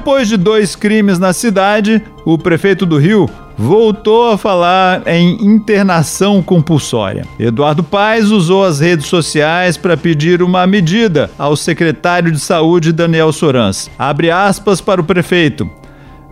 Depois de dois crimes na cidade, o prefeito do Rio voltou a falar em internação compulsória. Eduardo Paes usou as redes sociais para pedir uma medida ao secretário de Saúde Daniel Sorans. Abre aspas para o prefeito.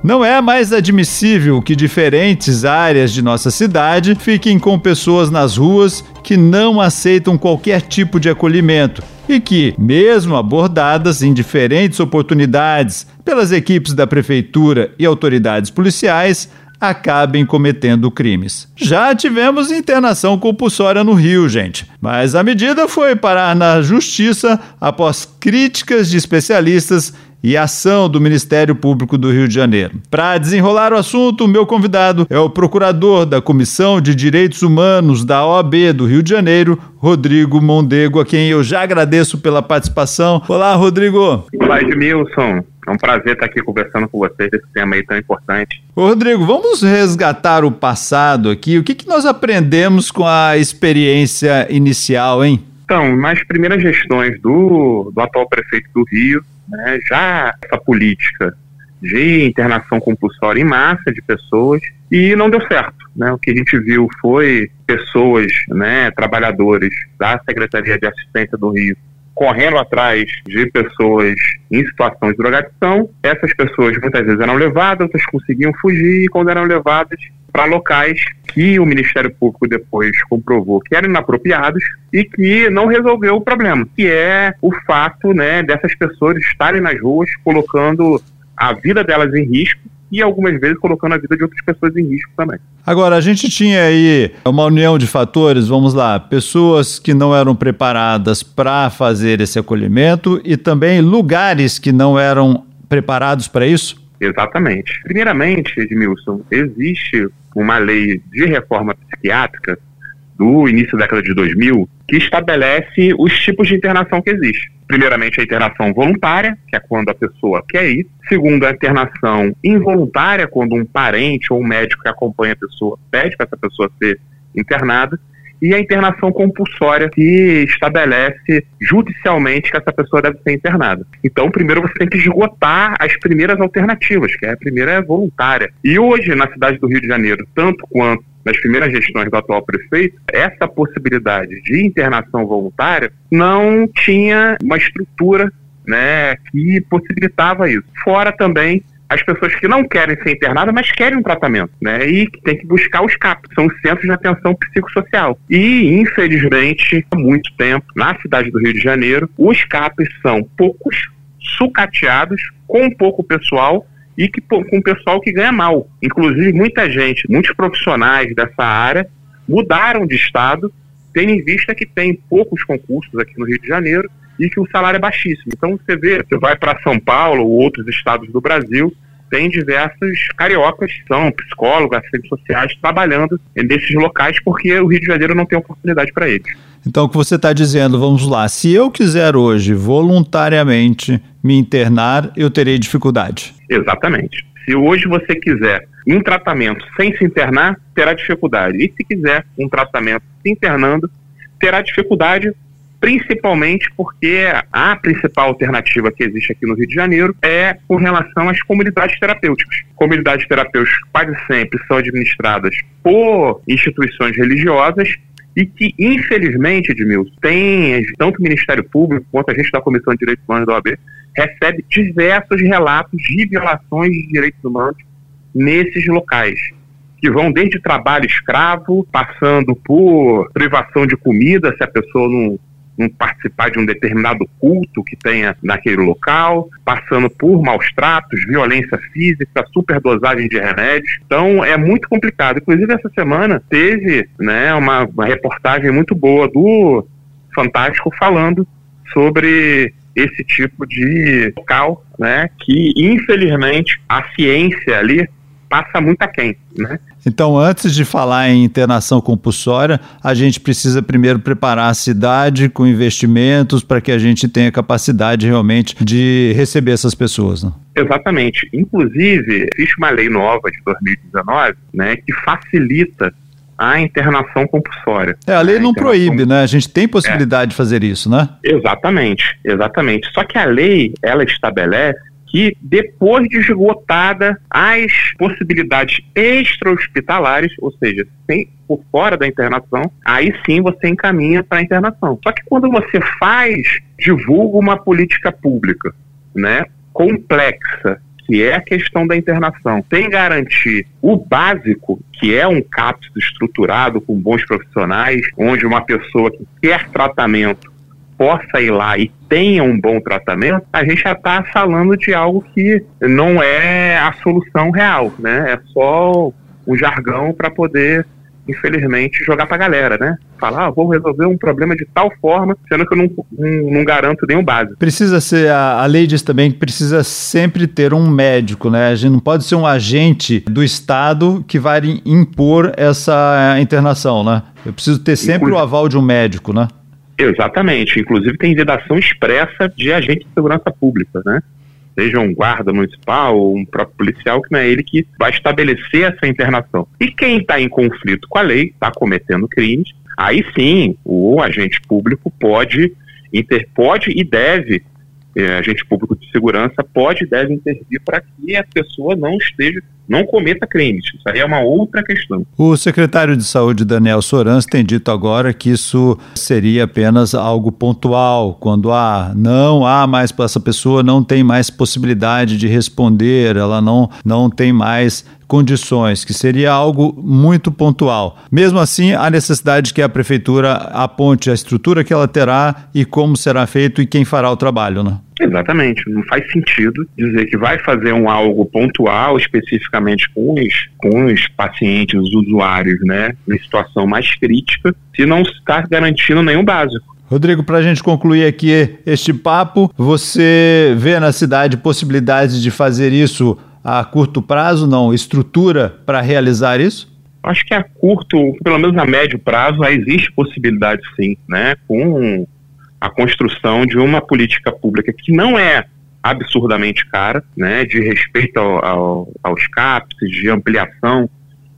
Não é mais admissível que diferentes áreas de nossa cidade fiquem com pessoas nas ruas que não aceitam qualquer tipo de acolhimento e que, mesmo abordadas em diferentes oportunidades pelas equipes da prefeitura e autoridades policiais, acabem cometendo crimes. Já tivemos internação compulsória no Rio, gente, mas a medida foi parar na justiça após críticas de especialistas e ação do Ministério Público do Rio de Janeiro. Para desenrolar o assunto, o meu convidado é o procurador da Comissão de Direitos Humanos da OAB do Rio de Janeiro, Rodrigo Mondego, a quem eu já agradeço pela participação. Olá, Rodrigo. Olá, Edmilson. É um prazer estar aqui conversando com vocês desse tema aí tão importante. Ô, Rodrigo, vamos resgatar o passado aqui. O que, que nós aprendemos com a experiência inicial, hein? Então, nas primeiras gestões do, do atual prefeito do Rio, né, já essa política de internação compulsória em massa de pessoas e não deu certo. Né? O que a gente viu foi pessoas, né, trabalhadores da Secretaria de Assistência do Rio correndo atrás de pessoas em situação de drogadição. Essas pessoas muitas vezes eram levadas, outras conseguiam fugir e quando eram levadas para locais que o Ministério Público depois comprovou que eram inapropriados e que não resolveu o problema, que é o fato né, dessas pessoas estarem nas ruas colocando a vida delas em risco e algumas vezes colocando a vida de outras pessoas em risco também. Agora, a gente tinha aí uma união de fatores, vamos lá, pessoas que não eram preparadas para fazer esse acolhimento e também lugares que não eram preparados para isso? Exatamente. Primeiramente, Edmilson, existe uma lei de reforma psiquiátrica do início da década de 2000 que estabelece os tipos de internação que existe. Primeiramente, a internação voluntária, que é quando a pessoa quer ir. Segundo, a internação involuntária, quando um parente ou um médico que acompanha a pessoa pede para essa pessoa ser internada. E a internação compulsória, que estabelece judicialmente que essa pessoa deve ser internada. Então, primeiro você tem que esgotar as primeiras alternativas, que é a primeira é voluntária. E hoje, na cidade do Rio de Janeiro, tanto quanto nas primeiras gestões do atual prefeito, essa possibilidade de internação voluntária não tinha uma estrutura né, que possibilitava isso. Fora também as pessoas que não querem ser internadas, mas querem um tratamento, né? E que tem que buscar os CAPs, são os Centros de Atenção Psicossocial. E, infelizmente, há muito tempo, na cidade do Rio de Janeiro, os CAPs são poucos, sucateados, com pouco pessoal e que, com pessoal que ganha mal. Inclusive, muita gente, muitos profissionais dessa área mudaram de estado, tendo em vista que tem poucos concursos aqui no Rio de Janeiro e que o salário é baixíssimo. Então, você vê, você vai para São Paulo ou outros estados do Brasil, tem diversos cariocas, são psicólogos, assistentes sociais, trabalhando nesses locais porque o Rio de Janeiro não tem oportunidade para eles. Então, o que você está dizendo, vamos lá, se eu quiser hoje voluntariamente me internar, eu terei dificuldade. Exatamente. Se hoje você quiser um tratamento sem se internar, terá dificuldade. E se quiser um tratamento se internando, terá dificuldade principalmente porque a principal alternativa que existe aqui no Rio de Janeiro é com relação às comunidades terapêuticas. Comunidades terapêuticas quase sempre são administradas por instituições religiosas e que, infelizmente, Edmilson, tem tanto o Ministério Público quanto a gente da Comissão de Direitos Humanos da OAB, recebe diversos relatos de violações de direitos humanos nesses locais que vão desde trabalho escravo, passando por privação de comida, se a pessoa não, participar de um determinado culto que tenha naquele local, passando por maus tratos, violência física, superdosagem de remédios. Então é muito complicado. Inclusive essa semana teve né, uma, uma reportagem muito boa do Fantástico falando sobre esse tipo de local, né, que infelizmente a ciência ali passa muito aquém, né? Então, antes de falar em internação compulsória, a gente precisa primeiro preparar a cidade com investimentos para que a gente tenha capacidade realmente de receber essas pessoas. Né? Exatamente. Inclusive, existe uma lei nova de 2019 né, que facilita a internação compulsória. É, a lei não proíbe, né? A gente tem possibilidade é. de fazer isso, né? Exatamente, exatamente. Só que a lei, ela estabelece que depois de esgotada as possibilidades extra-hospitalares, ou seja, sem, por fora da internação, aí sim você encaminha para a internação. Só que quando você faz, divulga uma política pública, né, complexa, que é a questão da internação, sem garantir o básico, que é um CAPS estruturado com bons profissionais, onde uma pessoa que quer tratamento possa ir lá e tenha um bom tratamento, a gente já está falando de algo que não é a solução real, né? É só um jargão para poder infelizmente, jogar pra galera, né? Falar, ah, vou resolver um problema de tal forma, sendo que eu não, não, não garanto nenhum básico. Precisa ser, a, a lei diz também que precisa sempre ter um médico, né? A gente não pode ser um agente do Estado que vai impor essa internação, né? Eu preciso ter sempre Inclusive, o aval de um médico, né? Exatamente. Inclusive tem vedação expressa de agente de segurança pública, né? seja um guarda municipal ou um próprio policial, que não é ele que vai estabelecer essa internação. E quem está em conflito com a lei, está cometendo crimes, aí sim o agente público pode, inter, pode e deve é, agente público de segurança pode e deve intervir para que a pessoa não esteja, não cometa crimes. Isso aí é uma outra questão. O secretário de Saúde, Daniel Sorans, tem dito agora que isso seria apenas algo pontual, quando há não há mais para essa pessoa, não tem mais possibilidade de responder, ela não, não tem mais condições, que seria algo muito pontual. Mesmo assim, há necessidade que a prefeitura aponte a estrutura que ela terá e como será feito e quem fará o trabalho, né? Exatamente, não faz sentido dizer que vai fazer um algo pontual especificamente com os, com os pacientes, os usuários, né, em situação mais crítica, se não está garantindo nenhum básico. Rodrigo, para a gente concluir aqui este papo, você vê na cidade possibilidades de fazer isso a curto prazo, não? Estrutura para realizar isso? Acho que a curto, pelo menos a médio prazo, existe possibilidade sim, né? Com a construção de uma política pública que não é absurdamente cara, né? De respeito ao, ao, aos CAPs, de ampliação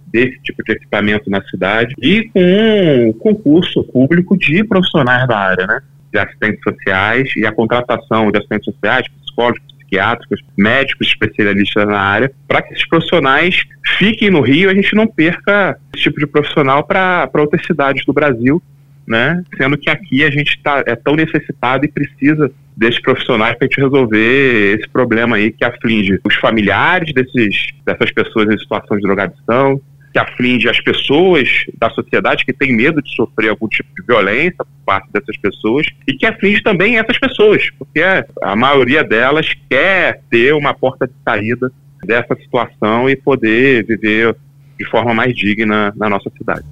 desse tipo de equipamento na cidade e com um concurso público de profissionais da área, né? De assistentes sociais e a contratação de assistentes sociais, psicólogos, psiquiátricos, médicos especialistas na área, para que esses profissionais fiquem no Rio e a gente não perca esse tipo de profissional para outras cidades do Brasil, né? Sendo que aqui a gente tá, é tão necessitado e precisa desses profissionais para a gente resolver esse problema aí que aflige os familiares desses, dessas pessoas em situação de drogadição, que aflige as pessoas da sociedade que tem medo de sofrer algum tipo de violência por parte dessas pessoas e que aflige também essas pessoas, porque a maioria delas quer ter uma porta de saída dessa situação e poder viver de forma mais digna na nossa cidade.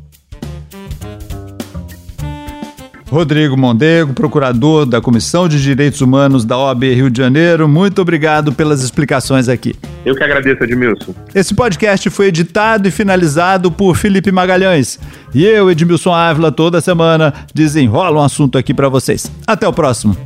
Rodrigo Mondego, procurador da Comissão de Direitos Humanos da OAB Rio de Janeiro, muito obrigado pelas explicações aqui. Eu que agradeço, Edmilson. Esse podcast foi editado e finalizado por Felipe Magalhães. E eu, Edmilson Ávila, toda semana desenrola um assunto aqui para vocês. Até o próximo.